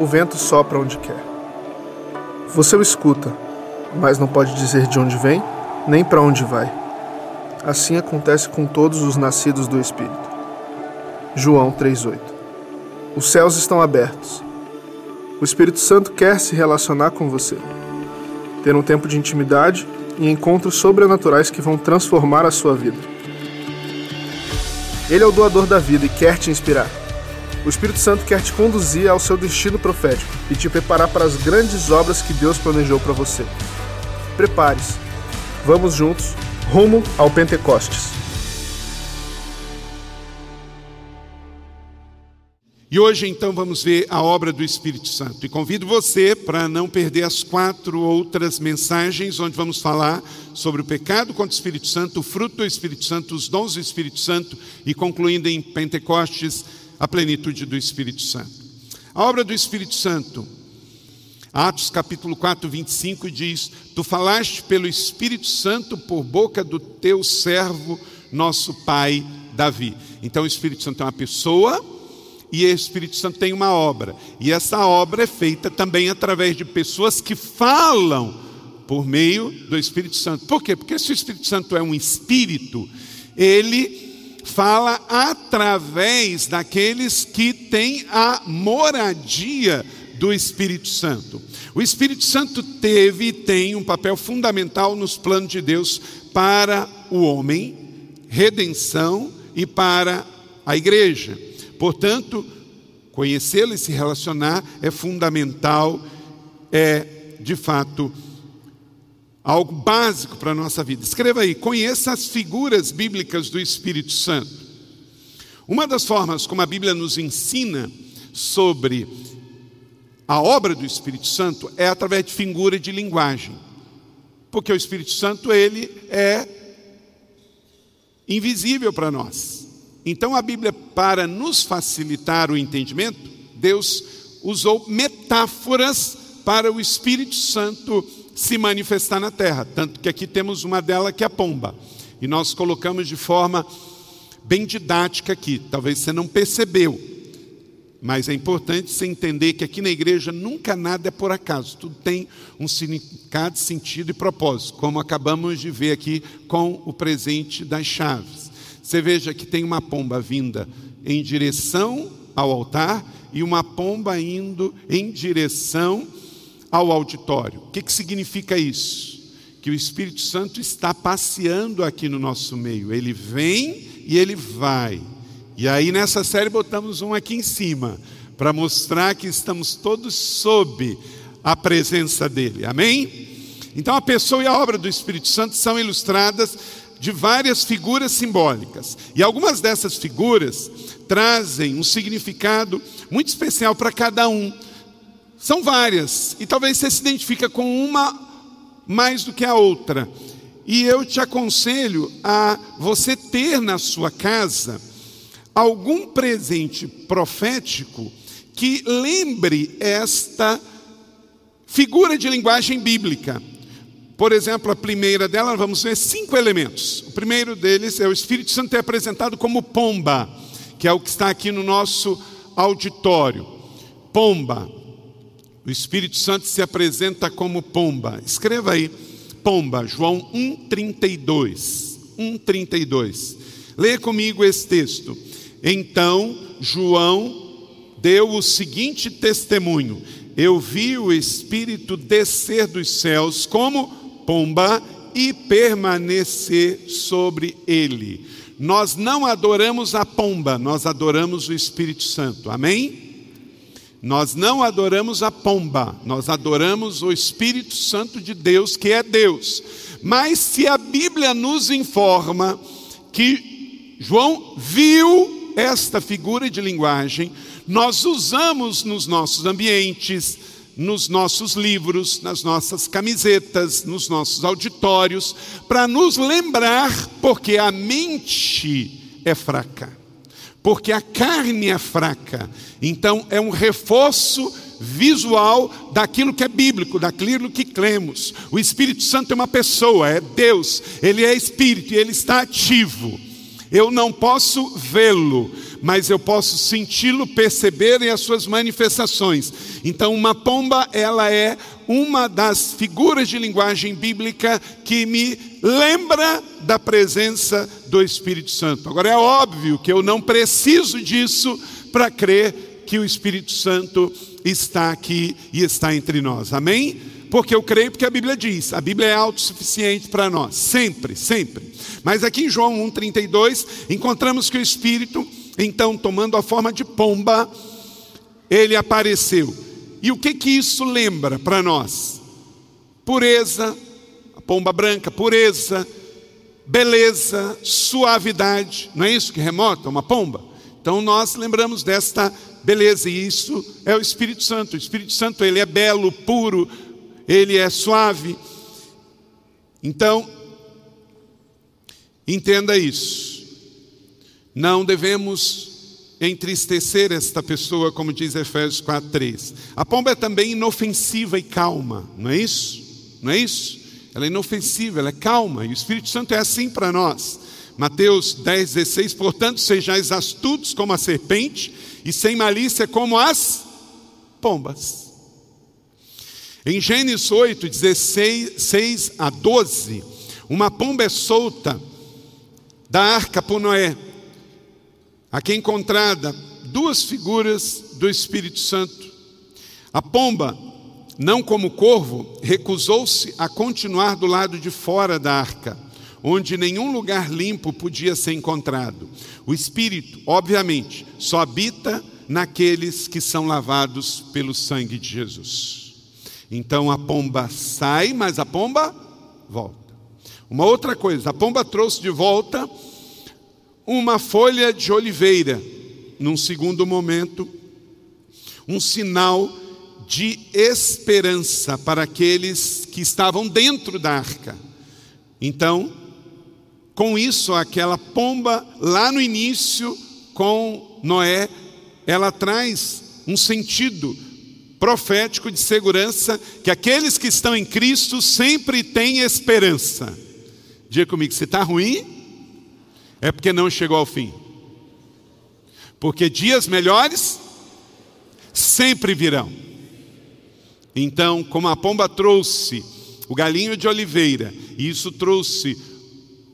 o vento sopra onde quer. Você o escuta, mas não pode dizer de onde vem, nem para onde vai. Assim acontece com todos os nascidos do Espírito. João 3,8 Os céus estão abertos. O Espírito Santo quer se relacionar com você, ter um tempo de intimidade e encontros sobrenaturais que vão transformar a sua vida. Ele é o doador da vida e quer te inspirar. O Espírito Santo quer te conduzir ao seu destino profético e te preparar para as grandes obras que Deus planejou para você. Prepare-se. Vamos juntos rumo ao Pentecostes. E hoje então vamos ver a obra do Espírito Santo. E convido você para não perder as quatro outras mensagens, onde vamos falar sobre o pecado contra o Espírito Santo, o fruto do Espírito Santo, os dons do Espírito Santo e concluindo em Pentecostes a plenitude do Espírito Santo. A obra do Espírito Santo, Atos capítulo 4, 25 diz: Tu falaste pelo Espírito Santo por boca do teu servo, nosso pai Davi. Então o Espírito Santo é uma pessoa e o Espírito Santo tem uma obra. E essa obra é feita também através de pessoas que falam por meio do Espírito Santo. Por quê? Porque se o Espírito Santo é um espírito, ele fala através daqueles que têm a moradia do Espírito Santo. O Espírito Santo teve e tem um papel fundamental nos planos de Deus para o homem, redenção e para a igreja. Portanto, conhecê-lo e se relacionar é fundamental, é de fato algo básico para a nossa vida. Escreva aí: conheça as figuras bíblicas do Espírito Santo. Uma das formas como a Bíblia nos ensina sobre a obra do Espírito Santo é através de figura de linguagem. Porque o Espírito Santo, ele é invisível para nós. Então a Bíblia, para nos facilitar o entendimento, Deus usou metáforas para o Espírito Santo se manifestar na terra. Tanto que aqui temos uma dela que é a pomba. E nós colocamos de forma bem didática aqui. Talvez você não percebeu. Mas é importante você entender que aqui na igreja nunca nada é por acaso. Tudo tem um significado, sentido e propósito. Como acabamos de ver aqui com o presente das chaves. Você veja que tem uma pomba vinda em direção ao altar e uma pomba indo em direção ao auditório. O que, que significa isso? Que o Espírito Santo está passeando aqui no nosso meio. Ele vem e ele vai. E aí nessa série botamos um aqui em cima, para mostrar que estamos todos sob a presença dele. Amém? Então a pessoa e a obra do Espírito Santo são ilustradas de várias figuras simbólicas. E algumas dessas figuras trazem um significado muito especial para cada um. São várias, e talvez você se identifique com uma mais do que a outra. E eu te aconselho a você ter na sua casa algum presente profético que lembre esta figura de linguagem bíblica. Por exemplo, a primeira dela, vamos ver cinco elementos. O primeiro deles é o Espírito Santo é apresentado como pomba, que é o que está aqui no nosso auditório. Pomba, o Espírito Santo se apresenta como pomba. Escreva aí, pomba, João 1,32. 1,32. Leia comigo esse texto. Então João deu o seguinte testemunho: Eu vi o Espírito descer dos céus como pomba e permanecer sobre ele. Nós não adoramos a pomba, nós adoramos o Espírito Santo. Amém? Nós não adoramos a pomba, nós adoramos o Espírito Santo de Deus, que é Deus. Mas se a Bíblia nos informa que João viu esta figura de linguagem, nós usamos nos nossos ambientes, nos nossos livros, nas nossas camisetas, nos nossos auditórios, para nos lembrar, porque a mente é fraca porque a carne é fraca. Então é um reforço visual daquilo que é bíblico, daquilo que cremos. O Espírito Santo é uma pessoa, é Deus, ele é espírito e ele está ativo. Eu não posso vê-lo, mas eu posso senti-lo, perceber e as suas manifestações. Então, uma pomba, ela é uma das figuras de linguagem bíblica que me lembra da presença do Espírito Santo. Agora, é óbvio que eu não preciso disso para crer que o Espírito Santo está aqui e está entre nós. Amém? Porque eu creio porque a Bíblia diz, a Bíblia é autossuficiente para nós, sempre, sempre. Mas aqui em João 1,32, encontramos que o Espírito, então, tomando a forma de pomba, ele apareceu. E o que que isso lembra para nós? Pureza, a pomba branca, pureza, beleza, suavidade, não é isso que remota uma pomba? Então nós lembramos desta beleza e isso é o Espírito Santo. O Espírito Santo ele é belo, puro, ele é suave. Então, entenda isso. Não devemos entristecer esta pessoa, como diz Efésios 4:3. A pomba é também inofensiva e calma, não é isso? Não é isso? Ela é inofensiva, ela é calma, e o Espírito Santo é assim para nós. Mateus 10, 16, portanto, sejais astutos como a serpente e sem malícia como as pombas. Em Gênesis 8, 16 6 a 12, uma pomba é solta da arca por Noé. Aqui é encontrada duas figuras do Espírito Santo. A pomba, não como corvo, recusou-se a continuar do lado de fora da arca, onde nenhum lugar limpo podia ser encontrado. O Espírito, obviamente, só habita naqueles que são lavados pelo sangue de Jesus. Então a pomba sai, mas a pomba volta. Uma outra coisa, a pomba trouxe de volta uma folha de oliveira, num segundo momento, um sinal de esperança para aqueles que estavam dentro da arca. Então, com isso, aquela pomba lá no início com Noé, ela traz um sentido profético de segurança que aqueles que estão em Cristo sempre têm esperança. Diga comigo, se está ruim, é porque não chegou ao fim. Porque dias melhores sempre virão. Então, como a pomba trouxe o galinho de oliveira, e isso trouxe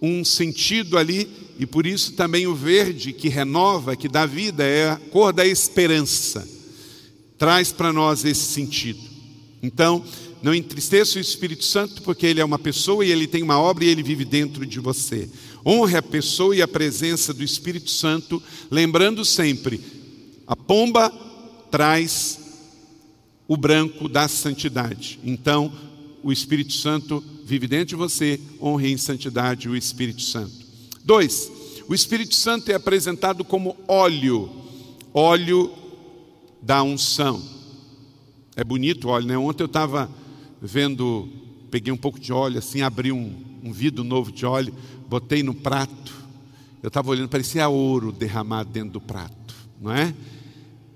um sentido ali, e por isso também o verde que renova, que dá vida, é a cor da esperança traz para nós esse sentido. Então, não entristeça o Espírito Santo, porque ele é uma pessoa e ele tem uma obra e ele vive dentro de você. Honre a pessoa e a presença do Espírito Santo, lembrando sempre: a pomba traz o branco da santidade. Então, o Espírito Santo vive dentro de você, honre em santidade o Espírito Santo. Dois, o Espírito Santo é apresentado como óleo, óleo da unção. É bonito o óleo, né? Ontem eu estava vendo, peguei um pouco de óleo, assim, abri um, um vidro novo de óleo, botei no prato. Eu estava olhando, parecia ouro derramado dentro do prato, não é?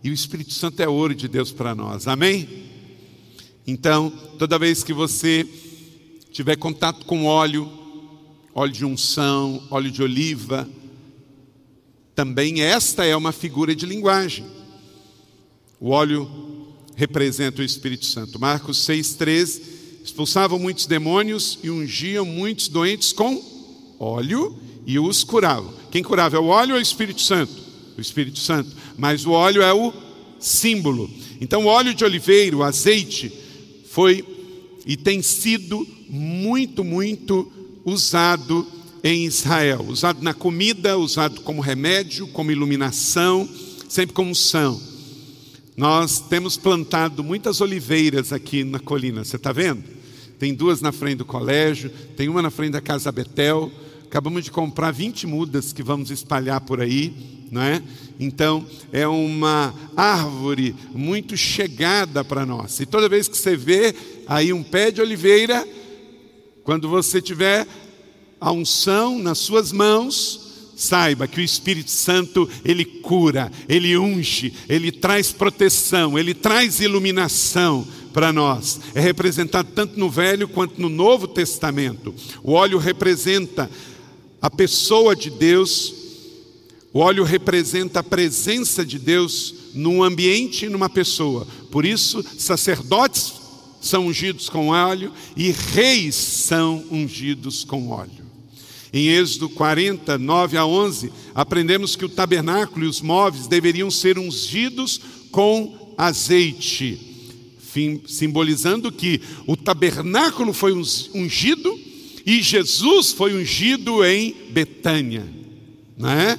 E o Espírito Santo é ouro de Deus para nós, amém? Então, toda vez que você tiver contato com óleo, óleo de unção, óleo de oliva, também esta é uma figura de linguagem. O óleo representa o Espírito Santo. Marcos 6,13. Expulsavam muitos demônios e ungiam muitos doentes com óleo e os curavam. Quem curava é o óleo ou o Espírito Santo? O Espírito Santo. Mas o óleo é o símbolo. Então, o óleo de oliveira, o azeite, foi e tem sido muito, muito usado em Israel. Usado na comida, usado como remédio, como iluminação, sempre como unção. Nós temos plantado muitas oliveiras aqui na colina, você está vendo? Tem duas na frente do colégio, tem uma na frente da Casa Betel. Acabamos de comprar 20 mudas que vamos espalhar por aí, não é? Então, é uma árvore muito chegada para nós. E toda vez que você vê aí um pé de oliveira, quando você tiver a unção nas suas mãos, Saiba que o Espírito Santo, ele cura, ele unge, ele traz proteção, ele traz iluminação para nós. É representado tanto no Velho quanto no Novo Testamento. O óleo representa a pessoa de Deus O óleo representa a presença de Deus num ambiente e numa pessoa. Por isso, sacerdotes são ungidos com óleo e reis são ungidos com óleo. Em Êxodo 40, 9 a 11, aprendemos que o tabernáculo e os móveis deveriam ser ungidos com azeite, simbolizando que o tabernáculo foi ungido e Jesus foi ungido em Betânia, não é?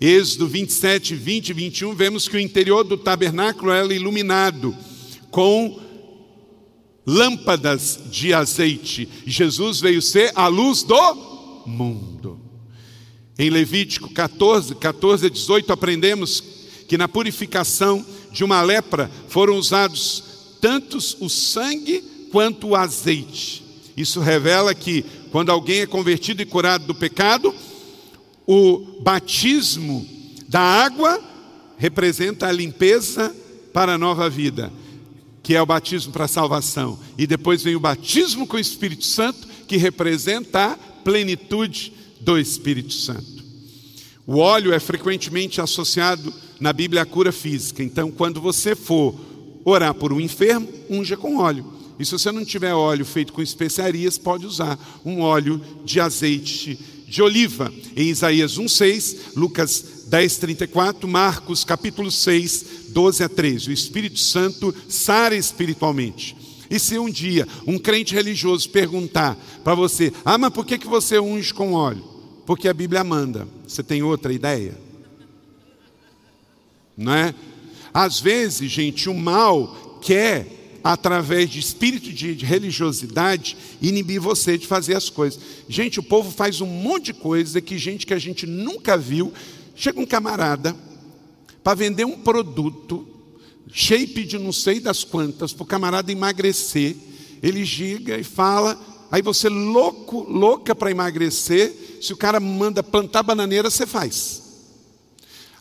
Êxodo 27, 20 e 21, vemos que o interior do tabernáculo era iluminado com lâmpadas de azeite. Jesus veio ser a luz do mundo. Em Levítico 14, 14 a 18, aprendemos que na purificação de uma lepra foram usados tantos o sangue quanto o azeite. Isso revela que quando alguém é convertido e curado do pecado, o batismo da água representa a limpeza para a nova vida, que é o batismo para a salvação. E depois vem o batismo com o Espírito Santo, que representa a plenitude do Espírito Santo. O óleo é frequentemente associado na Bíblia à cura física. Então, quando você for orar por um enfermo, unja com óleo. E se você não tiver óleo feito com especiarias, pode usar um óleo de azeite de oliva, em Isaías 1,6, Lucas 10,34, Marcos capítulo 6, 12 a 13. O Espírito Santo sara espiritualmente. E se um dia um crente religioso perguntar para você, ah, mas por que, que você unge com óleo? Porque a Bíblia manda. Você tem outra ideia? Não é? Às vezes, gente, o mal quer através de espírito de, religiosidade, inibir você de fazer as coisas. Gente, o povo faz um monte de coisa que gente que a gente nunca viu. Chega um camarada para vender um produto, shape de não sei das quantas, para o camarada emagrecer. Ele giga e fala, aí você louco, louca para emagrecer, se o cara manda plantar bananeira, você faz.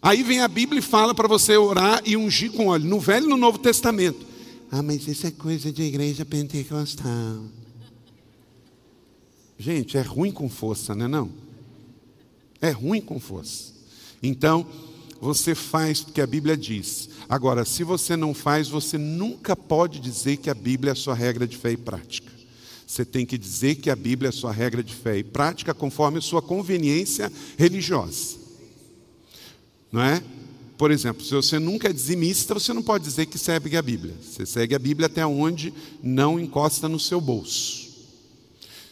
Aí vem a Bíblia e fala para você orar e ungir com óleo, no Velho e no Novo Testamento. Ah, mas isso é coisa de igreja pentecostal. Gente, é ruim com força, não é não? É ruim com força. Então, você faz porque a Bíblia diz. Agora, se você não faz, você nunca pode dizer que a Bíblia é a sua regra de fé e prática. Você tem que dizer que a Bíblia é a sua regra de fé e prática conforme a sua conveniência religiosa. Não é? Por exemplo, se você nunca é dizimista, você não pode dizer que segue a Bíblia. Você segue a Bíblia até onde não encosta no seu bolso.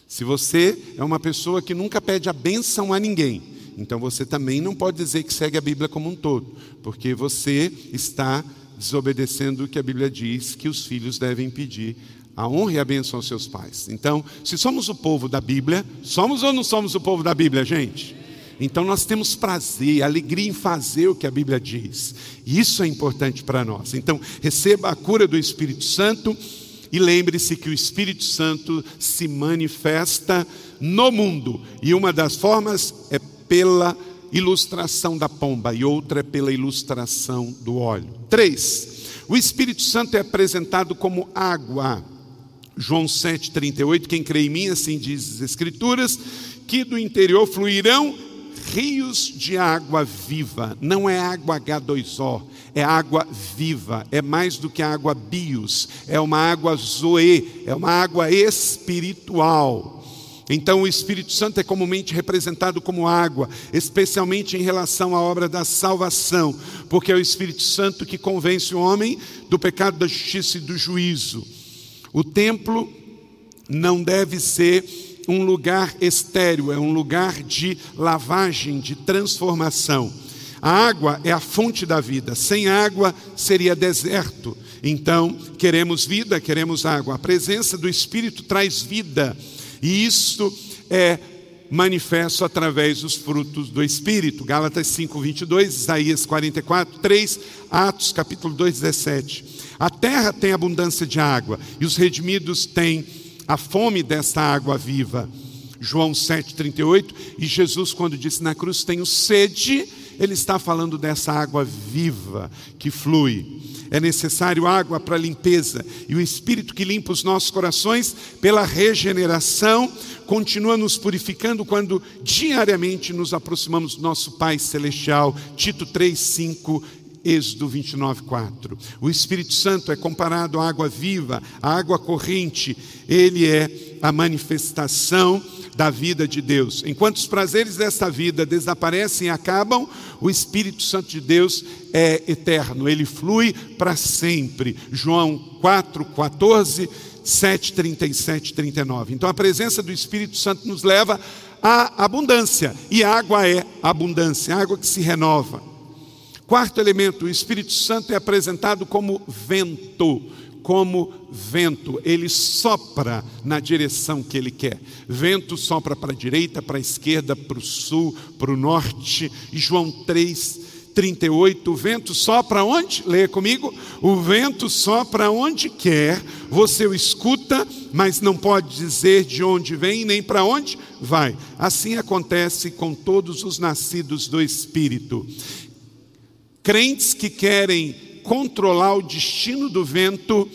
Se você é uma pessoa que nunca pede a bênção a ninguém, então você também não pode dizer que segue a Bíblia como um todo, porque você está desobedecendo o que a Bíblia diz que os filhos devem pedir a honra e a bênção aos seus pais. Então, se somos o povo da Bíblia, somos ou não somos o povo da Bíblia, gente? Então nós temos prazer, alegria em fazer o que a Bíblia diz. E isso é importante para nós. Então, receba a cura do Espírito Santo e lembre-se que o Espírito Santo se manifesta no mundo. E uma das formas é pela ilustração da pomba e outra é pela ilustração do óleo. Três, o Espírito Santo é apresentado como água. João 7,38, quem crê em mim, assim diz as Escrituras, que do interior fluirão rios de água viva, não é água H2O, é água viva, é mais do que água bios, é uma água zoe, é uma água espiritual. Então, o Espírito Santo é comumente representado como água, especialmente em relação à obra da salvação, porque é o Espírito Santo que convence o homem do pecado, da justiça e do juízo. O templo não deve ser um lugar estéreo, é um lugar de lavagem, de transformação. A água é a fonte da vida, sem água seria deserto. Então, queremos vida, queremos água. A presença do Espírito traz vida, e isso é manifesto através dos frutos do Espírito. Gálatas 5, 22, Isaías 44, 3, Atos capítulo 2, 17. A terra tem abundância de água, e os redimidos têm a fome desta água viva. João 7,38, e Jesus, quando disse na cruz: Tenho sede, ele está falando dessa água viva que flui. É necessário água para limpeza, e o Espírito que limpa os nossos corações pela regeneração continua nos purificando quando diariamente nos aproximamos do nosso Pai Celestial. Tito 3, 5 Êxodo 29, 4. O Espírito Santo é comparado à água viva, à água corrente. Ele é a manifestação da vida de Deus. Enquanto os prazeres desta vida desaparecem e acabam, o Espírito Santo de Deus é eterno, ele flui para sempre. João 4, 14, 7, 37, 39. Então a presença do Espírito Santo nos leva à abundância, e água é abundância, água que se renova. Quarto elemento, o Espírito Santo é apresentado como vento, como vento, ele sopra na direção que ele quer. Vento sopra para a direita, para a esquerda, para o sul, para o norte. João 3, 38, o vento sopra onde? Leia comigo. O vento sopra onde quer, você o escuta, mas não pode dizer de onde vem nem para onde vai. Assim acontece com todos os nascidos do Espírito. Crentes que querem controlar o destino do vento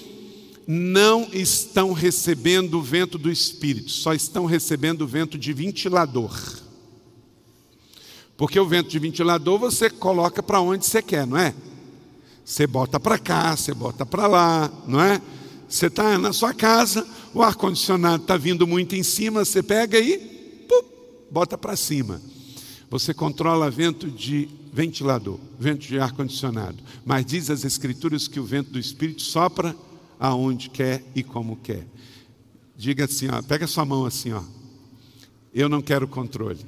não estão recebendo o vento do Espírito, só estão recebendo o vento de ventilador. Porque o vento de ventilador você coloca para onde você quer, não é? Você bota para cá, você bota para lá, não é? Você está na sua casa, o ar-condicionado está vindo muito em cima, você pega e pum, bota para cima. Você controla vento de ventilador, vento de ar-condicionado. Mas diz as Escrituras que o vento do Espírito sopra aonde quer e como quer. Diga assim, ó, pega sua mão assim, ó. Eu não quero controle.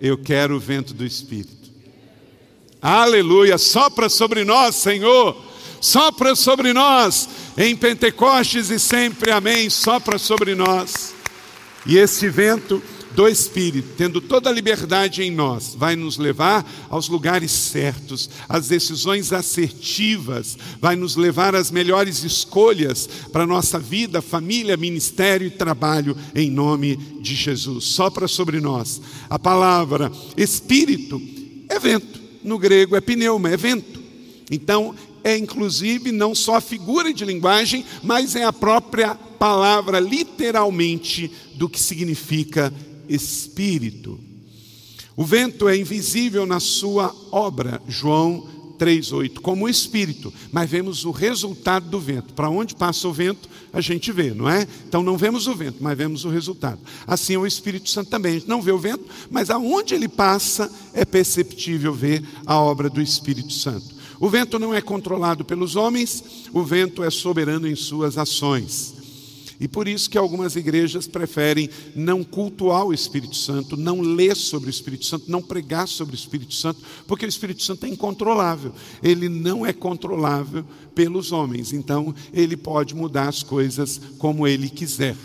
Eu quero o vento do Espírito. Aleluia! Sopra sobre nós, Senhor. Sopra sobre nós em Pentecostes e sempre, amém. Sopra sobre nós. E esse vento do Espírito, tendo toda a liberdade em nós, vai nos levar aos lugares certos, às decisões assertivas, vai nos levar às melhores escolhas para nossa vida, família, ministério e trabalho, em nome de Jesus. Sopra sobre nós. A palavra Espírito é vento, no grego é pneuma, é vento. Então, é inclusive não só a figura de linguagem, mas é a própria palavra, literalmente, do que significa espírito. O vento é invisível na sua obra, João 3:8, como espírito, mas vemos o resultado do vento. Para onde passa o vento, a gente vê, não é? Então não vemos o vento, mas vemos o resultado. Assim é o Espírito Santo também. A gente não vê o vento, mas aonde ele passa é perceptível ver a obra do Espírito Santo. O vento não é controlado pelos homens, o vento é soberano em suas ações. E por isso que algumas igrejas preferem não cultuar o Espírito Santo, não ler sobre o Espírito Santo, não pregar sobre o Espírito Santo, porque o Espírito Santo é incontrolável. Ele não é controlável pelos homens, então ele pode mudar as coisas como ele quiser.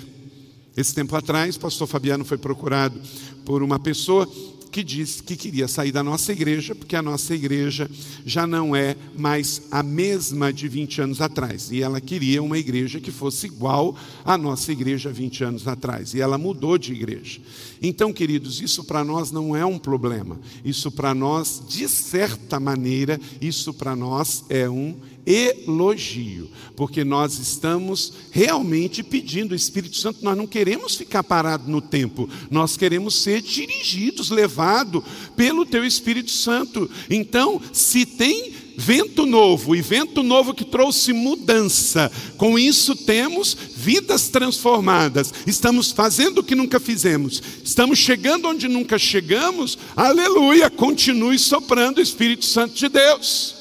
Esse tempo atrás, pastor Fabiano foi procurado por uma pessoa que disse que queria sair da nossa igreja, porque a nossa igreja já não é mais a mesma de 20 anos atrás. E ela queria uma igreja que fosse igual à nossa igreja 20 anos atrás. E ela mudou de igreja. Então, queridos, isso para nós não é um problema. Isso para nós, de certa maneira, isso para nós é um elogio, porque nós estamos realmente pedindo o Espírito Santo, nós não queremos ficar parados no tempo, nós queremos ser dirigidos, levados pelo teu Espírito Santo. Então, se tem vento novo, e vento novo que trouxe mudança. Com isso temos vidas transformadas. Estamos fazendo o que nunca fizemos. Estamos chegando onde nunca chegamos. Aleluia! Continue soprando o Espírito Santo de Deus.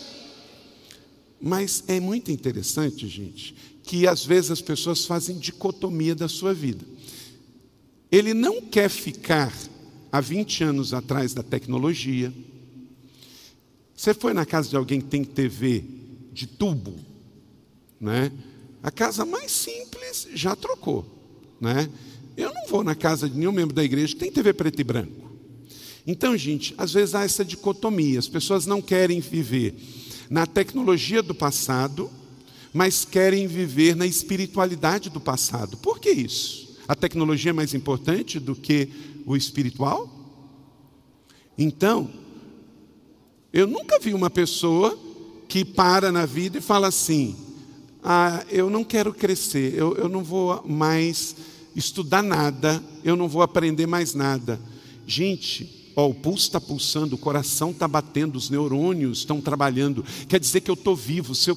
Mas é muito interessante, gente, que às vezes as pessoas fazem dicotomia da sua vida. Ele não quer ficar há 20 anos atrás da tecnologia. Você foi na casa de alguém que tem TV de tubo, né? A casa mais simples já trocou, né? Eu não vou na casa de nenhum membro da igreja que tem TV preto e branco. Então, gente, às vezes há essa dicotomia. As pessoas não querem viver na tecnologia do passado, mas querem viver na espiritualidade do passado. Por que isso? A tecnologia é mais importante do que o espiritual? Então, eu nunca vi uma pessoa que para na vida e fala assim: ah, eu não quero crescer, eu, eu não vou mais estudar nada, eu não vou aprender mais nada. Gente, Ó, o pulso está pulsando, o coração está batendo, os neurônios estão trabalhando. Quer dizer que eu estou vivo. Se eu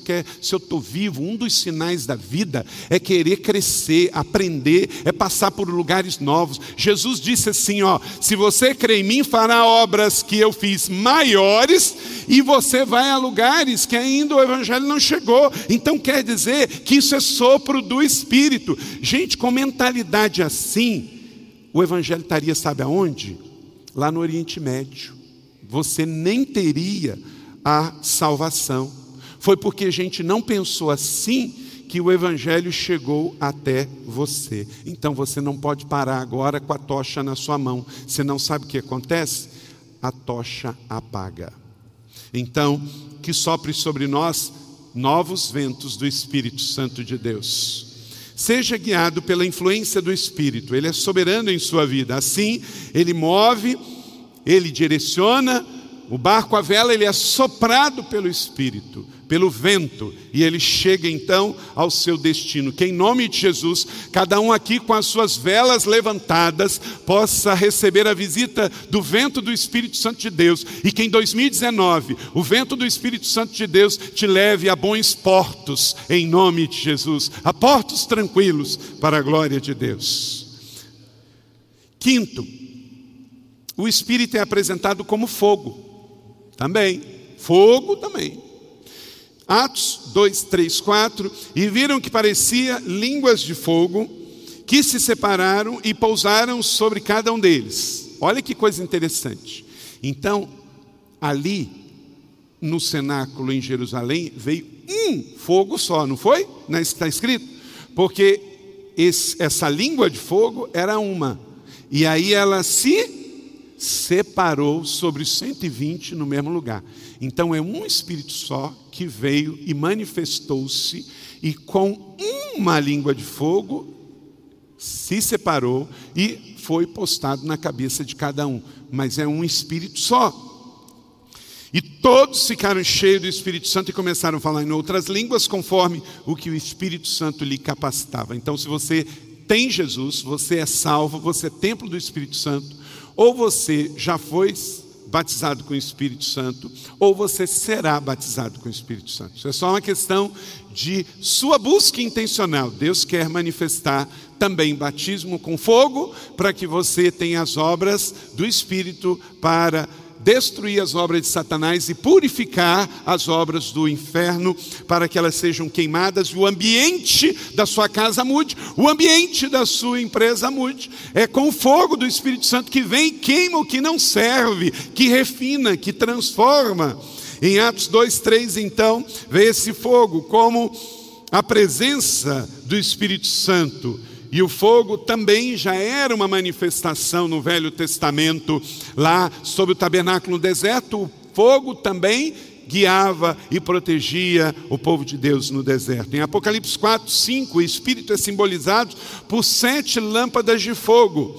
estou vivo, um dos sinais da vida é querer crescer, aprender, é passar por lugares novos. Jesus disse assim: ó, se você crê em mim, fará obras que eu fiz maiores, e você vai a lugares que ainda o Evangelho não chegou. Então quer dizer que isso é sopro do Espírito. Gente, com mentalidade assim, o Evangelho estaria, sabe aonde? Lá no Oriente Médio. Você nem teria a salvação. Foi porque a gente não pensou assim que o Evangelho chegou até você. Então você não pode parar agora com a tocha na sua mão. Você não sabe o que acontece? A tocha apaga. Então, que sopre sobre nós novos ventos do Espírito Santo de Deus. Seja guiado pela influência do Espírito, ele é soberano em sua vida. Assim, ele move, ele direciona, o barco à vela, ele é soprado pelo Espírito, pelo vento, e ele chega então ao seu destino. Que em nome de Jesus, cada um aqui com as suas velas levantadas, possa receber a visita do vento do Espírito Santo de Deus, e que em 2019 o vento do Espírito Santo de Deus te leve a bons portos, em nome de Jesus, a portos tranquilos para a glória de Deus. Quinto, o Espírito é apresentado como fogo. Também. Fogo também. Atos 2, 3, 4. E viram que parecia línguas de fogo que se separaram e pousaram sobre cada um deles. Olha que coisa interessante. Então, ali no cenáculo em Jerusalém veio um fogo só, não foi? Não é está escrito? Porque esse, essa língua de fogo era uma. E aí ela se separou sobre os 120 no mesmo lugar. Então é um espírito só que veio e manifestou-se e com uma língua de fogo se separou e foi postado na cabeça de cada um. Mas é um espírito só. E todos ficaram cheios do Espírito Santo e começaram a falar em outras línguas, conforme o que o Espírito Santo lhe capacitava. Então, se você tem Jesus, você é salvo, você é templo do Espírito Santo, ou você já foi batizado com o Espírito Santo, ou você será batizado com o Espírito Santo. Isso é só uma questão de sua busca intencional. Deus quer manifestar também batismo com fogo, para que você tenha as obras do Espírito para destruir as obras de Satanás e purificar as obras do inferno para que elas sejam queimadas e o ambiente da sua casa mude, o ambiente da sua empresa mude. É com o fogo do Espírito Santo que vem e queima o que não serve, que refina, que transforma. Em Atos 2, 3, então, vê esse fogo como a presença do Espírito Santo e o fogo também já era uma manifestação no Velho Testamento, lá sob o tabernáculo no deserto, o fogo também guiava e protegia o povo de Deus no deserto. Em Apocalipse 4, 5, o Espírito é simbolizado por sete lâmpadas de fogo.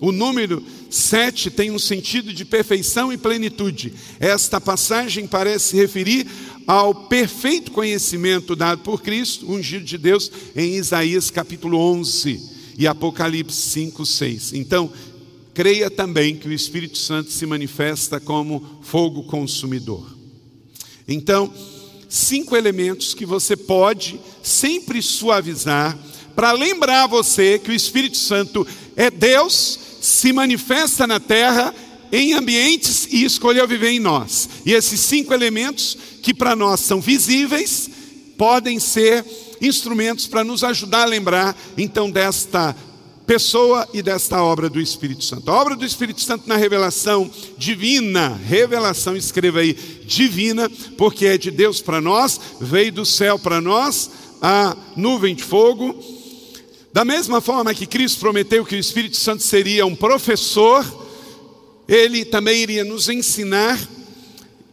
O número sete tem um sentido de perfeição e plenitude. Esta passagem parece referir ao perfeito conhecimento dado por Cristo, ungido de Deus, em Isaías capítulo 11 e Apocalipse 5, 6. Então, creia também que o Espírito Santo se manifesta como fogo consumidor. Então, cinco elementos que você pode sempre suavizar para lembrar você que o Espírito Santo é Deus, se manifesta na terra em ambientes e escolheu viver em nós. E esses cinco elementos que para nós são visíveis, podem ser instrumentos para nos ajudar a lembrar então desta pessoa e desta obra do Espírito Santo. A obra do Espírito Santo na revelação divina, revelação, escreva aí, divina, porque é de Deus para nós, veio do céu para nós, a nuvem de fogo. Da mesma forma que Cristo prometeu que o Espírito Santo seria um professor, ele também iria nos ensinar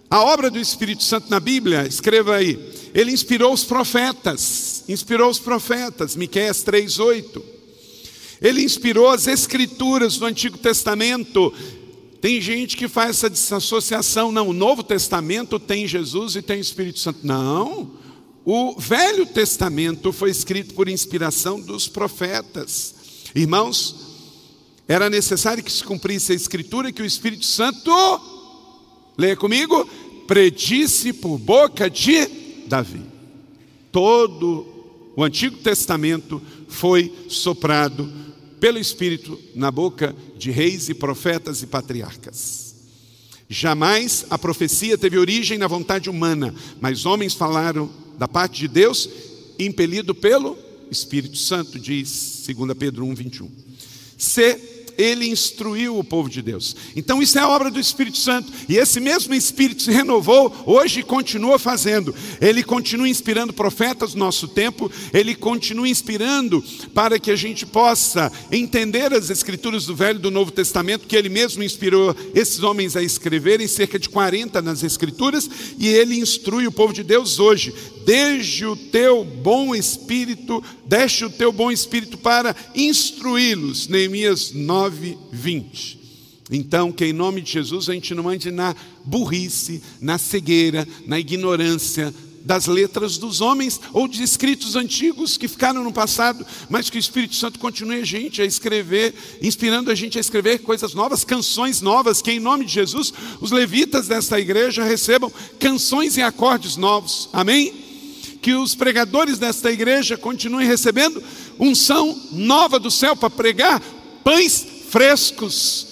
a obra do Espírito Santo na Bíblia, escreva aí, ele inspirou os profetas, inspirou os profetas, Miqueias 3:8. Ele inspirou as escrituras do Antigo Testamento, Tem gente que faz essa desassociação. Não, o Novo Testamento tem Jesus e tem o Espírito Santo. Não. O Velho Testamento foi escrito por inspiração dos profetas. Irmãos, era necessário que se cumprisse a Escritura que o Espírito Santo, leia comigo, predisse por boca de Davi. Todo o Antigo Testamento foi soprado pelo Espírito na boca de reis e profetas e patriarcas. Jamais a profecia teve origem na vontade humana, mas homens falaram da parte de Deus, impelido pelo Espírito Santo, diz 2 Pedro 1, 21. Se ele instruiu o povo de Deus. Então isso é a obra do Espírito Santo. E esse mesmo Espírito se renovou hoje e continua fazendo. Ele continua inspirando profetas no nosso tempo, ele continua inspirando para que a gente possa entender as escrituras do Velho e do Novo Testamento, que ele mesmo inspirou esses homens a escreverem, cerca de 40 nas escrituras, e ele instrui o povo de Deus hoje. Desde o teu bom espírito, deixe o teu bom espírito para instruí-los. Neemias 9 9, 20. Então, que em nome de Jesus a gente não ande na burrice, na cegueira, na ignorância das letras dos homens ou de escritos antigos que ficaram no passado, mas que o Espírito Santo continue a gente a escrever, inspirando a gente a escrever coisas novas, canções novas, que em nome de Jesus os levitas desta igreja recebam canções e acordes novos. Amém? Que os pregadores desta igreja continuem recebendo unção nova do céu para pregar pães frescos,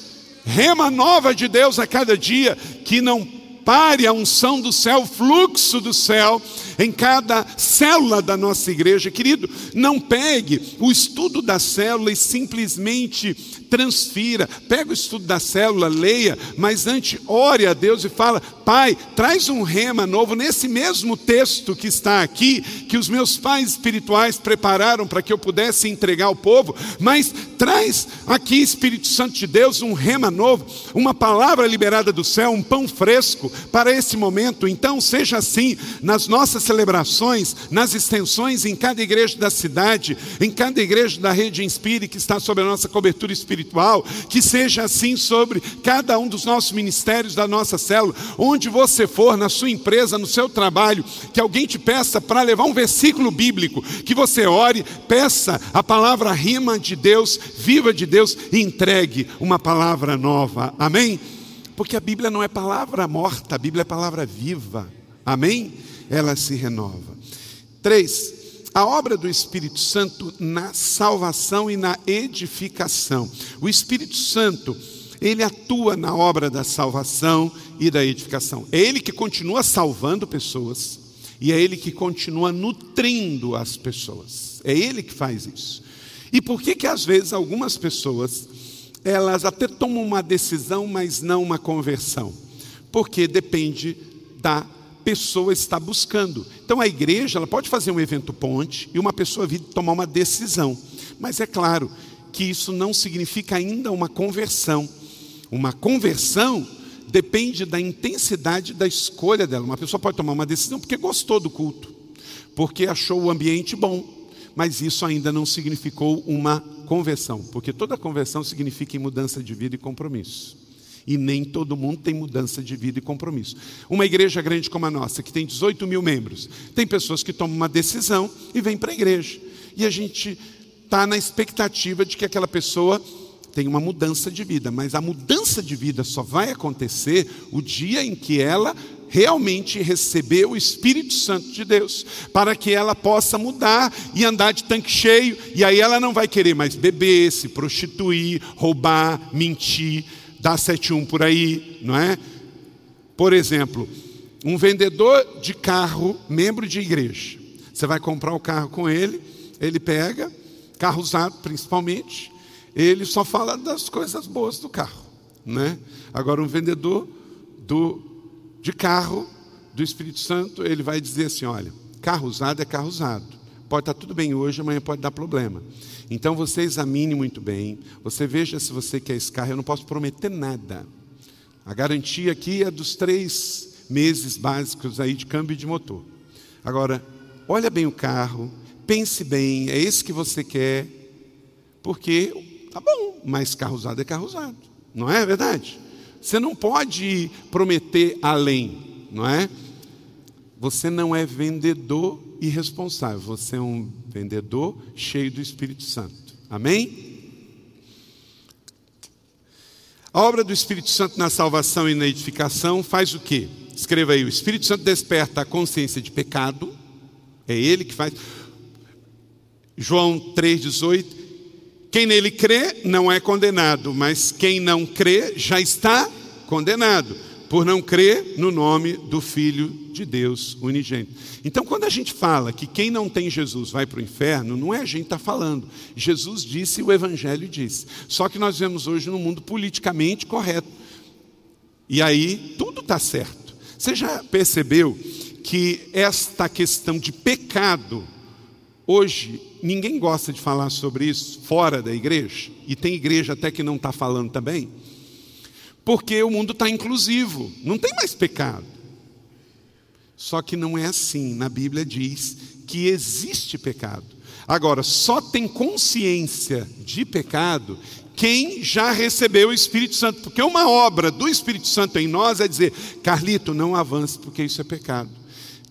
rema nova de Deus a cada dia, que não pare a unção do céu, o fluxo do céu em cada célula da nossa igreja. Querido, não pegue o estudo da célula e simplesmente transfira. Pega o estudo da célula, leia, mas antes ore a Deus e fala: Pai, traz um rema novo nesse mesmo texto que está aqui, que os meus pais espirituais prepararam para que eu pudesse entregar ao povo, mas traz aqui, Espírito Santo de Deus, um rema novo, uma palavra liberada do céu, um pão fresco para esse momento. Então, seja assim nas nossas celebrações, nas extensões em cada igreja da cidade, em cada igreja da rede Inspire que está sob a nossa cobertura espiritual espiritual, que seja assim sobre cada um dos nossos ministérios, da nossa célula, onde você for, na sua empresa, no seu trabalho, que alguém te peça para levar um versículo bíblico, que você ore, peça a palavra rima de Deus, viva de Deus e entregue uma palavra nova. Amém? Porque a Bíblia não é palavra morta, a Bíblia é palavra viva. Amém? Ela se renova. Três, a obra do Espírito Santo na salvação e na edificação. O Espírito Santo, ele atua na obra da salvação e da edificação. É ele que continua salvando pessoas e é ele que continua nutrindo as pessoas. É ele que faz isso. E por que que às vezes algumas pessoas elas até tomam uma decisão, mas não uma conversão? Porque depende da pessoa está buscando. Então a igreja ela pode fazer um evento ponte e uma pessoa vir tomar uma decisão. Mas é claro que isso não significa ainda uma conversão. Uma conversão depende da intensidade da escolha dela. Uma pessoa pode tomar uma decisão porque gostou do culto, porque achou o ambiente bom, mas isso ainda não significou uma conversão, porque toda conversão significa mudança de vida e compromisso. E nem todo mundo tem mudança de vida e compromisso. Uma igreja grande como a nossa, que tem 18 mil membros, tem pessoas que tomam uma decisão e vêm para a igreja. E a gente está na expectativa de que aquela pessoa tenha uma mudança de vida, mas a mudança de vida só vai acontecer o dia em que ela realmente receber o Espírito Santo de Deus, para que ela possa mudar e andar de tanque cheio, e aí ela não vai querer mais beber, se prostituir, roubar, mentir dá 71 por aí, não é? Por exemplo, um vendedor de carro, membro de igreja. Você vai comprar o carro com ele, ele pega, carro usado principalmente, ele só fala das coisas boas do carro, né? Agora um vendedor do de carro do Espírito Santo, ele vai dizer assim, olha, carro usado é carro usado. Pode estar tudo bem hoje, amanhã pode dar problema. Então você examine muito bem, você veja se você quer esse carro. Eu não posso prometer nada. A garantia aqui é dos três meses básicos aí de câmbio de motor. Agora, olha bem o carro, pense bem, é esse que você quer, porque tá bom, mas carro usado é carro usado, não é verdade? Você não pode prometer além, não é? Você não é vendedor irresponsável, você é um vendedor cheio do Espírito Santo. Amém? A obra do Espírito Santo na salvação e na edificação faz o quê? Escreva aí: o Espírito Santo desperta a consciência de pecado, é ele que faz. João 3,18: Quem nele crê não é condenado, mas quem não crê já está condenado, por não crer no nome do Filho de Deus unigênito. Então, quando a gente fala que quem não tem Jesus vai para o inferno, não é a gente está falando. Jesus disse e o Evangelho disse. Só que nós vemos hoje no mundo politicamente correto. E aí, tudo está certo. Você já percebeu que esta questão de pecado, hoje, ninguém gosta de falar sobre isso fora da igreja, e tem igreja até que não está falando também, porque o mundo está inclusivo, não tem mais pecado. Só que não é assim. Na Bíblia diz que existe pecado. Agora, só tem consciência de pecado quem já recebeu o Espírito Santo, porque uma obra do Espírito Santo em nós é dizer: Carlito, não avance, porque isso é pecado.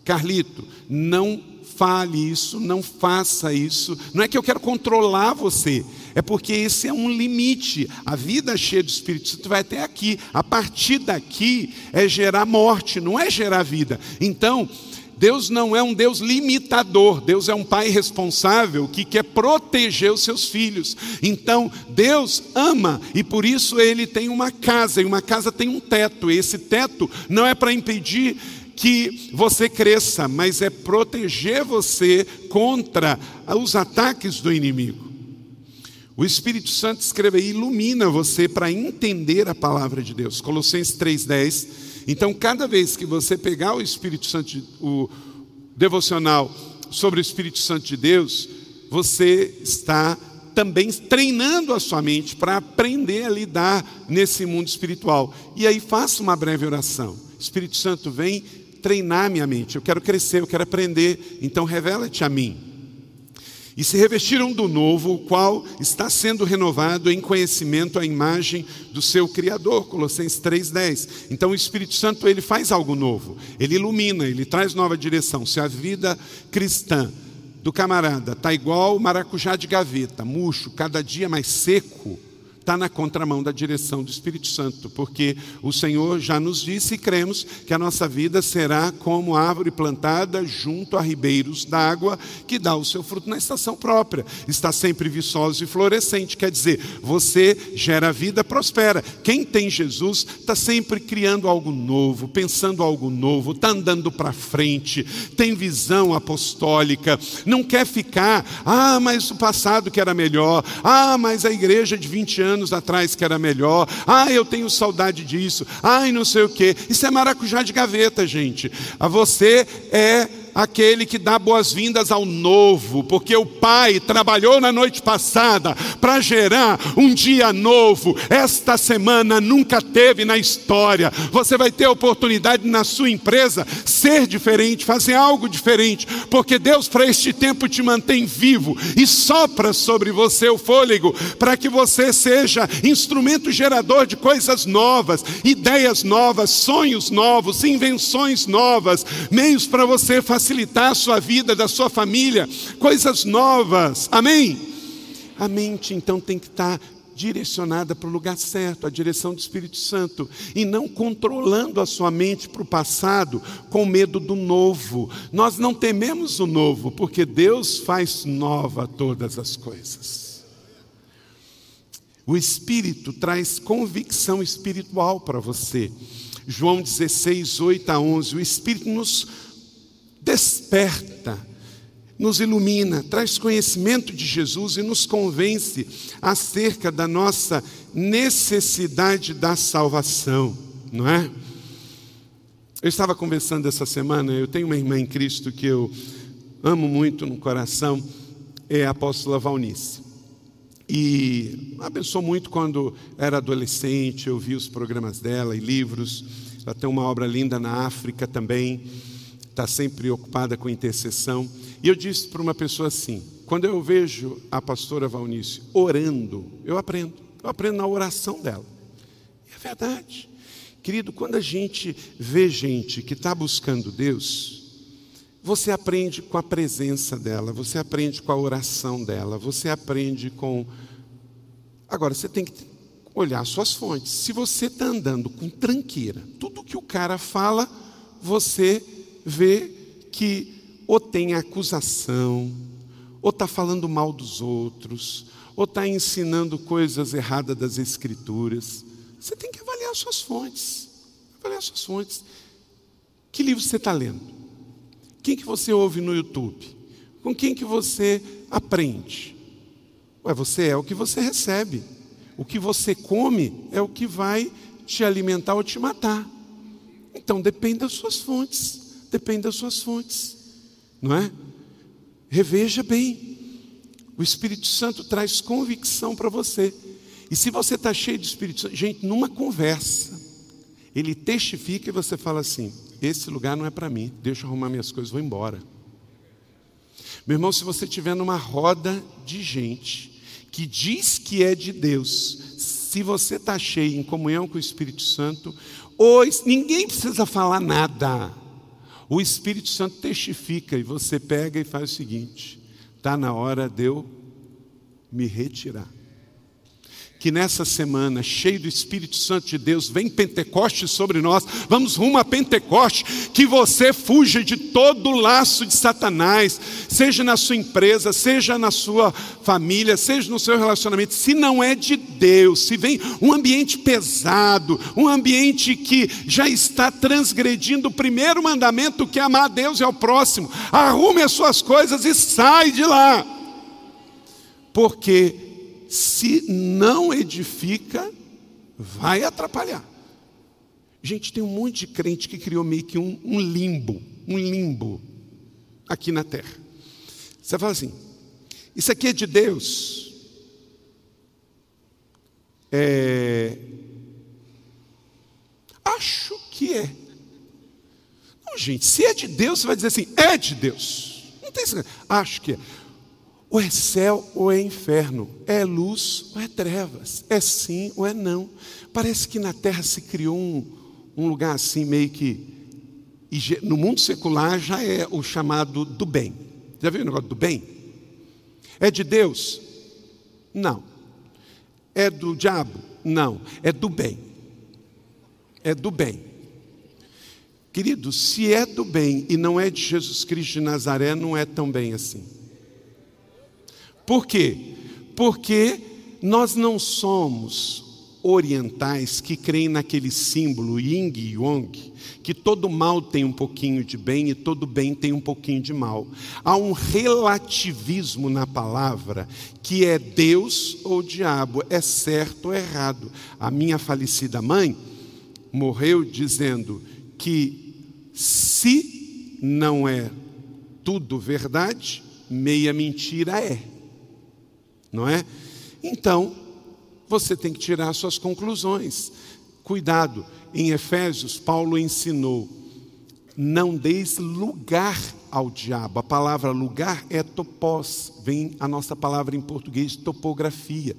Carlito, não fale isso, não faça isso. Não é que eu quero controlar você, é porque esse é um limite. A vida cheia do Espírito Santo vai até aqui. A partir daqui é gerar morte, não é gerar vida. Então, Deus não é um Deus limitador, Deus é um pai responsável que quer proteger os seus filhos. Então, Deus ama e por isso ele tem uma casa, e uma casa tem um teto. E esse teto não é para impedir que você cresça, mas é proteger você contra os ataques do inimigo. O Espírito Santo escreve aí, ilumina você para entender a palavra de Deus. Colossenses 3,10. Então, cada vez que você pegar o Espírito Santo, o devocional sobre o Espírito Santo de Deus, você está também treinando a sua mente para aprender a lidar nesse mundo espiritual. E aí faça uma breve oração. Espírito Santo, vem treinar minha mente. Eu quero crescer, eu quero aprender. Então revela-te a mim e se revestiram do novo, o qual está sendo renovado em conhecimento à imagem do seu Criador. Colossenses 3,10. Então o Espírito Santo ele faz algo novo, ele ilumina, ele traz nova direção. Se a vida cristã do camarada está igual maracujá de gaveta, murcho, cada dia mais seco, está na contramão da direção do Espírito Santo, porque o Senhor já nos disse e cremos que a nossa vida será como árvore plantada junto a ribeiros d'água, que dá o seu fruto na estação própria, está sempre viçosa e florescente, quer dizer, você gera vida, prospera. Quem tem Jesus está sempre criando algo novo, pensando algo novo, está andando para frente, tem visão apostólica, não quer ficar, ah, mas o passado que era melhor, ah, mas a igreja de 20 anos anos atrás que era melhor. Ah, eu tenho saudade disso. Ai, não sei o quê. Isso é maracujá de gaveta, gente. A você é aquele que dá boas-vindas ao novo, porque o Pai trabalhou na noite passada para gerar um dia novo. Esta semana nunca teve na história. Você vai ter oportunidade na sua empresa ser diferente, fazer algo diferente, porque Deus para este tempo te mantém vivo e sopra sobre você o fôlego para que você seja instrumento gerador de coisas novas, ideias novas, sonhos novos, invenções novas, meios para você fazer facilitar a sua vida, da sua família, coisas novas. Amém? A mente então tem que estar direcionada para o lugar certo, a direção do Espírito Santo, e não controlando a sua mente para o passado com medo do novo. Nós não tememos o novo, porque Deus faz nova todas as coisas. O Espírito traz convicção espiritual para você. João 16, 8 a 11. O Espírito nos desperta, nos ilumina, traz conhecimento de Jesus e nos convence acerca da nossa necessidade da salvação, não é? Eu estava conversando essa semana, eu tenho uma irmã em Cristo que eu amo muito no coração, é a apóstola Valnice. E abençoou muito quando era adolescente, eu vi os programas dela e livros. Ela tem uma obra linda na África também está sempre ocupada com intercessão. E eu disse para uma pessoa assim: quando eu vejo a pastora Valnice orando, eu aprendo. Eu aprendo na oração dela. E é verdade. Querido, quando a gente vê gente que está buscando Deus, você aprende com a presença dela, você aprende com a oração dela, você aprende com. Agora, você tem que olhar suas fontes. Se você está andando com tranqueira, tudo que o cara fala, você vê que ou tem acusação, ou está falando mal dos outros, ou está ensinando coisas erradas das Escrituras. Você tem que avaliar suas fontes. Avaliar suas fontes. Que livro você está lendo? Quem que você ouve no YouTube? Com quem que você aprende? Ué, você é o que você recebe. O que você come é o que vai te alimentar ou te matar. Então depende das suas fontes. Depende das suas fontes. Não é? Reveja bem. O Espírito Santo traz convicção para você. E se você está cheio de Espírito Santo, gente, numa conversa, ele testifica e você fala assim: esse lugar não é para mim, deixa eu arrumar minhas coisas, vou embora. Meu irmão, se você estiver numa roda de gente que diz que é de Deus, se você está cheio em comunhão com o Espírito Santo, ou ninguém precisa falar nada. O Espírito Santo testifica e você pega e faz o seguinte: está na hora de eu me retirar que nessa semana, cheio do Espírito Santo de Deus, vem Pentecoste sobre nós, vamos rumo a Pentecoste, que você fuja de todo o laço de Satanás, seja na sua empresa, seja na sua família, seja no seu relacionamento, se não é de Deus, se vem um ambiente pesado, um ambiente que já está transgredindo o primeiro mandamento, que é amar a Deus e ao próximo, arrume as suas coisas e sai de lá, porque se não edifica, vai atrapalhar. Gente, tem um monte de crente que criou meio que um, um limbo, um limbo aqui na terra. Você fala assim: isso aqui é de Deus. É... Acho que é. Não, gente, se é de Deus, você vai dizer assim: é de Deus. Não tem Acho que é. Ou é céu ou é inferno, é luz ou é trevas, é sim ou é não. Parece que na terra se criou um, um lugar assim, meio que. No mundo secular já é o chamado do bem. Já viu o negócio do bem? É de Deus? Não. É do diabo? Não. É do bem. É do bem. Querido, se é do bem e não é de Jesus Cristo de Nazaré, não é tão bem assim. Por quê? Porque nós não somos orientais que creem naquele símbolo yin e yang, que todo mal tem um pouquinho de bem e todo bem tem um pouquinho de mal. Há um relativismo na palavra que é Deus ou diabo, é certo ou errado. A minha falecida mãe morreu dizendo que se não é tudo verdade, meia mentira é não é? Então, você tem que tirar suas conclusões. Cuidado, em Efésios, Paulo ensinou: não deis lugar ao diabo. A palavra lugar é topos, vem a nossa palavra em português topografia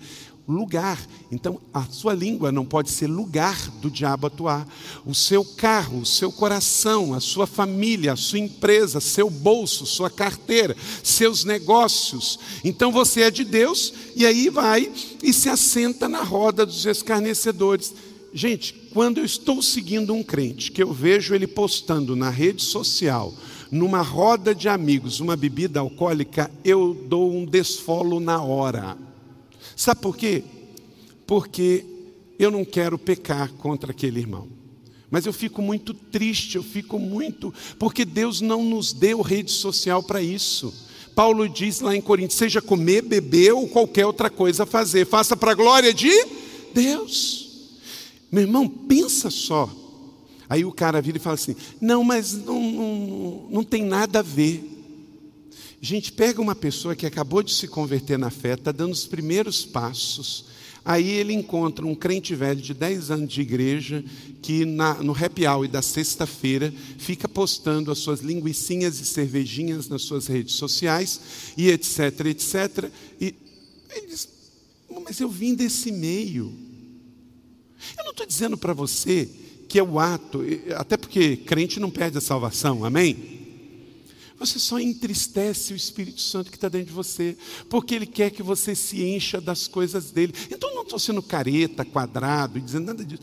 lugar. Então, a sua língua não pode ser lugar do diabo atuar. O seu carro, o seu coração, a sua família, a sua empresa, seu bolso, sua carteira, seus negócios. Então, você é de Deus e aí vai e se assenta na roda dos escarnecedores. Gente, quando eu estou seguindo um crente, que eu vejo ele postando na rede social, numa roda de amigos, uma bebida alcoólica, eu dou um desfolo na hora. Sabe por quê? Porque eu não quero pecar contra aquele irmão. Mas eu fico muito triste, eu fico muito. Porque Deus não nos deu rede social para isso. Paulo diz lá em Coríntios: seja comer, beber ou qualquer outra coisa fazer, faça para a glória de Deus. Meu irmão, pensa só. Aí o cara vira e fala assim: não, mas não, não, não tem nada a ver. Gente, pega uma pessoa que acabou de se converter na fé, está dando os primeiros passos. Aí ele encontra um crente velho de 10 anos de igreja que na, no happy hour da sexta-feira fica postando as suas linguiçinhas e cervejinhas nas suas redes sociais e etc, etc. E ele diz, mas eu vim desse meio. Eu não estou dizendo para você que é o ato, até porque crente não perde a salvação, amém? Você só entristece o Espírito Santo que está dentro de você, porque Ele quer que você se encha das coisas dele. Então não estou sendo careta, quadrado dizendo nada disso.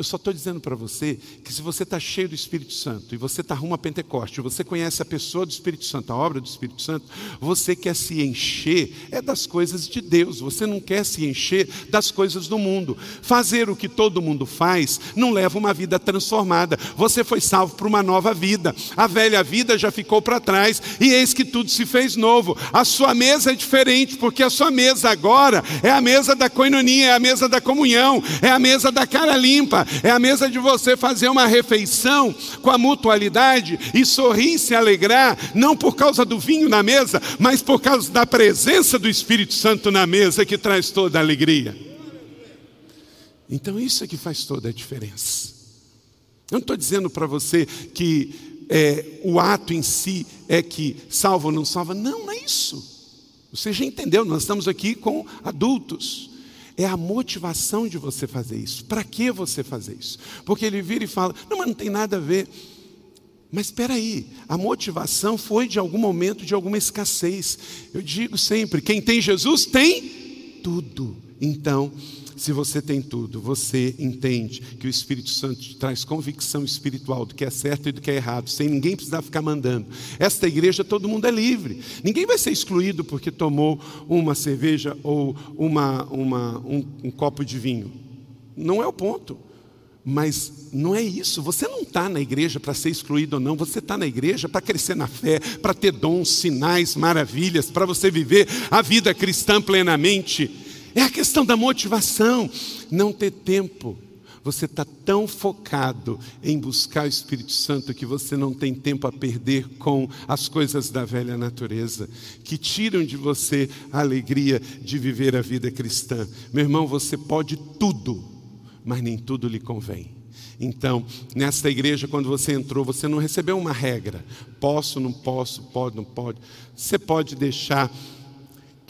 Eu só estou dizendo para você que se você está cheio do Espírito Santo e você está rumo a Pentecoste, você conhece a pessoa do Espírito Santo, a obra do Espírito Santo, você quer se encher é das coisas de Deus, você não quer se encher das coisas do mundo. Fazer o que todo mundo faz não leva uma vida transformada. Você foi salvo para uma nova vida. A velha vida já ficou para trás e eis que tudo se fez novo. A sua mesa é diferente, porque a sua mesa agora é a mesa da coinonia, é a mesa da comunhão, é a mesa da cara limpa, é a mesa de você fazer uma refeição com a mutualidade e sorrir e se alegrar, não por causa do vinho na mesa, mas por causa da presença do Espírito Santo na mesa que traz toda a alegria. Então isso é que faz toda a diferença. Eu não estou dizendo para você que é, o ato em si é que salva ou não salva. Não, não é isso. Você já entendeu, nós estamos aqui com adultos é a motivação de você fazer isso. Para que você fazer isso? Porque ele vira e fala: não, mas não tem nada a ver. Mas espera aí, a motivação foi de algum momento de alguma escassez. Eu digo sempre: quem tem Jesus tem tudo. Então, se você tem tudo, você entende que o Espírito Santo te traz convicção espiritual do que é certo e do que é errado, sem ninguém precisar ficar mandando. Esta igreja todo mundo é livre. Ninguém vai ser excluído porque tomou uma cerveja ou uma, uma, um, um copo de vinho. Não é o ponto. Mas não é isso. Você não está na igreja para ser excluído ou não. Você está na igreja para crescer na fé, para ter dons, sinais, maravilhas, para você viver a vida cristã plenamente. É a questão da motivação, não ter tempo. Você está tão focado em buscar o Espírito Santo que você não tem tempo a perder com as coisas da velha natureza, que tiram de você a alegria de viver a vida cristã. Meu irmão, você pode tudo, mas nem tudo lhe convém. Então, nesta igreja, quando você entrou, você não recebeu uma regra: posso, não posso, pode, não pode. Você pode deixar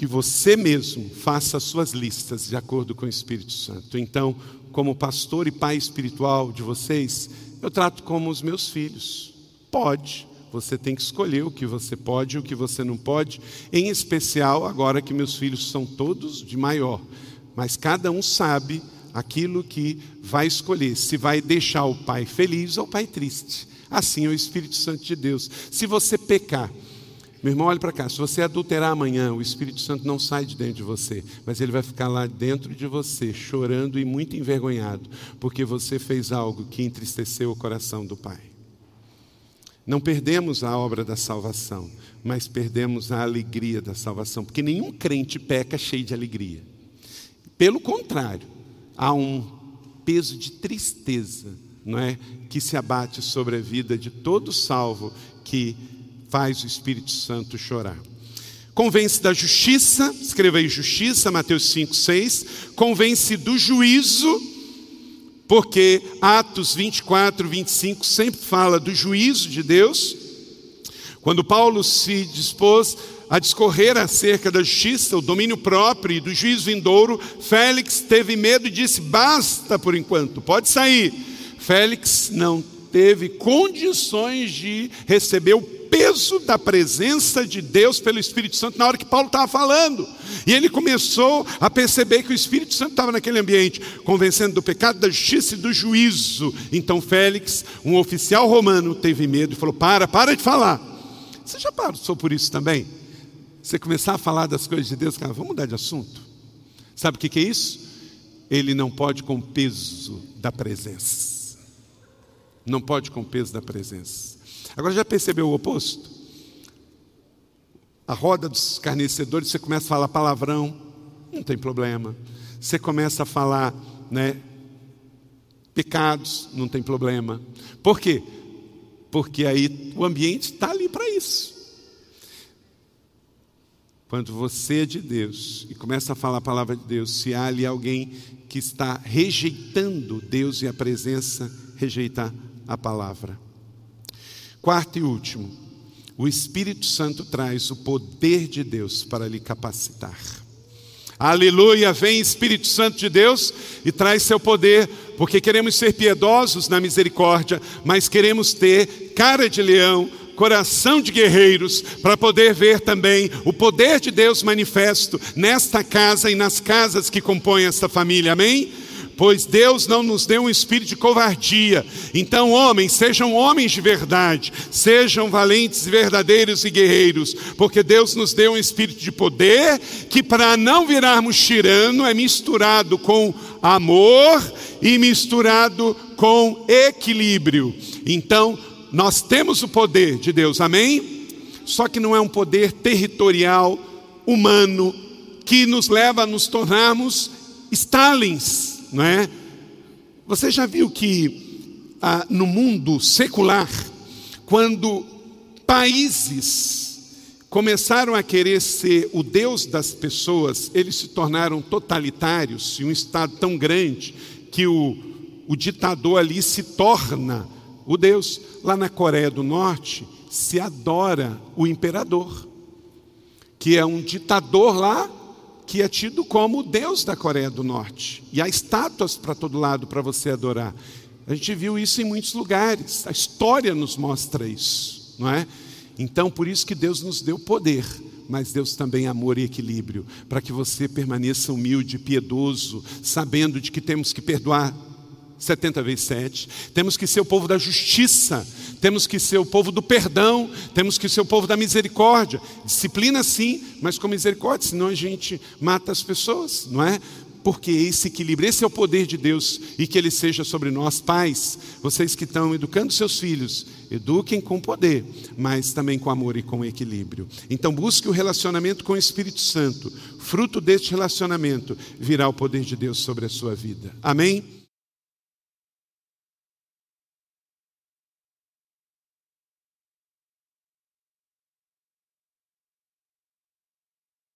que você mesmo faça as suas listas de acordo com o Espírito Santo. Então, como pastor e pai espiritual de vocês, eu trato como os meus filhos. Pode, você tem que escolher o que você pode e o que você não pode, em especial agora que meus filhos são todos de maior. Mas cada um sabe aquilo que vai escolher, se vai deixar o pai feliz ou o pai triste. Assim é o Espírito Santo de Deus. Se você pecar, meu irmão, olhe para cá. Se você adulterar amanhã, o Espírito Santo não sai de dentro de você, mas ele vai ficar lá dentro de você, chorando e muito envergonhado, porque você fez algo que entristeceu o coração do Pai. Não perdemos a obra da salvação, mas perdemos a alegria da salvação, porque nenhum crente peca cheio de alegria. Pelo contrário, há um peso de tristeza, não é, que se abate sobre a vida de todo salvo que faz o Espírito Santo chorar. Convence da justiça, escreva aí justiça, Mateus 5, 6. Convence do juízo, porque Atos 24, 25 sempre fala do juízo de Deus. Quando Paulo se dispôs a discorrer acerca da justiça, o domínio próprio e do juízo vindouro, Félix teve medo e disse: Basta por enquanto, pode sair. Félix não teve condições de receber o peso da presença de Deus pelo Espírito Santo na hora que Paulo estava falando. E ele começou a perceber que o Espírito Santo estava naquele ambiente, convencendo do pecado, da justiça e do juízo. Então Félix, um oficial romano, teve medo e falou: Para, para de falar. Você já passou por isso também? Você começar a falar das coisas de Deus, cara, vamos mudar de assunto. Sabe o que é isso? Ele não pode com o peso da presença. Não pode com o peso da presença. Agora já percebeu o oposto? A roda dos escarnecedores, você começa a falar palavrão, não tem problema. Você começa a falar, né, pecados, não tem problema. Por quê? Porque aí o ambiente está ali para isso. Quando você é de Deus e começa a falar a palavra de Deus, se há ali alguém que está rejeitando Deus e a presença, rejeitar a palavra. Quarto e último, o Espírito Santo traz o poder de Deus para lhe capacitar. Aleluia, vem Espírito Santo de Deus e traz seu poder, porque queremos ser piedosos na misericórdia, mas queremos ter cara de leão, coração de guerreiros, para poder ver também o poder de Deus manifesto nesta casa e nas casas que compõem esta família. Amém? Pois Deus não nos deu um espírito de covardia. Então, homens, sejam homens de verdade, sejam valentes, verdadeiros e guerreiros, porque Deus nos deu um espírito de poder que, para não virarmos tirano, é misturado com amor e misturado com equilíbrio. Então, nós temos o poder de Deus, amém? Só que não é um poder territorial, humano, que nos leva a nos tornarmos Stalins não é? Você já viu que ah, no mundo secular, quando países começaram a querer ser o Deus das pessoas, eles se tornaram totalitários, e um Estado tão grande que o, o ditador ali se torna o Deus. Lá na Coreia do Norte se adora o imperador, que é um ditador lá que é tido como o Deus da Coreia do Norte. E há estátuas para todo lado para você adorar. A gente viu isso em muitos lugares. A história nos mostra isso, não é? Então, por isso que Deus nos deu poder, mas Deus também amor e equilíbrio, para que você permaneça humilde, piedoso, sabendo de que temos que perdoar 70 vezes 7. Temos que ser o povo da justiça, temos que ser o povo do perdão, temos que ser o povo da misericórdia. Disciplina sim, mas com misericórdia, senão a gente mata as pessoas, não é? Porque esse equilíbrio, esse é o poder de Deus e que ele seja sobre nós, pais, vocês que estão educando seus filhos, eduquem com poder, mas também com amor e com equilíbrio. Então busque o relacionamento com o Espírito Santo. Fruto deste relacionamento virá o poder de Deus sobre a sua vida. Amém?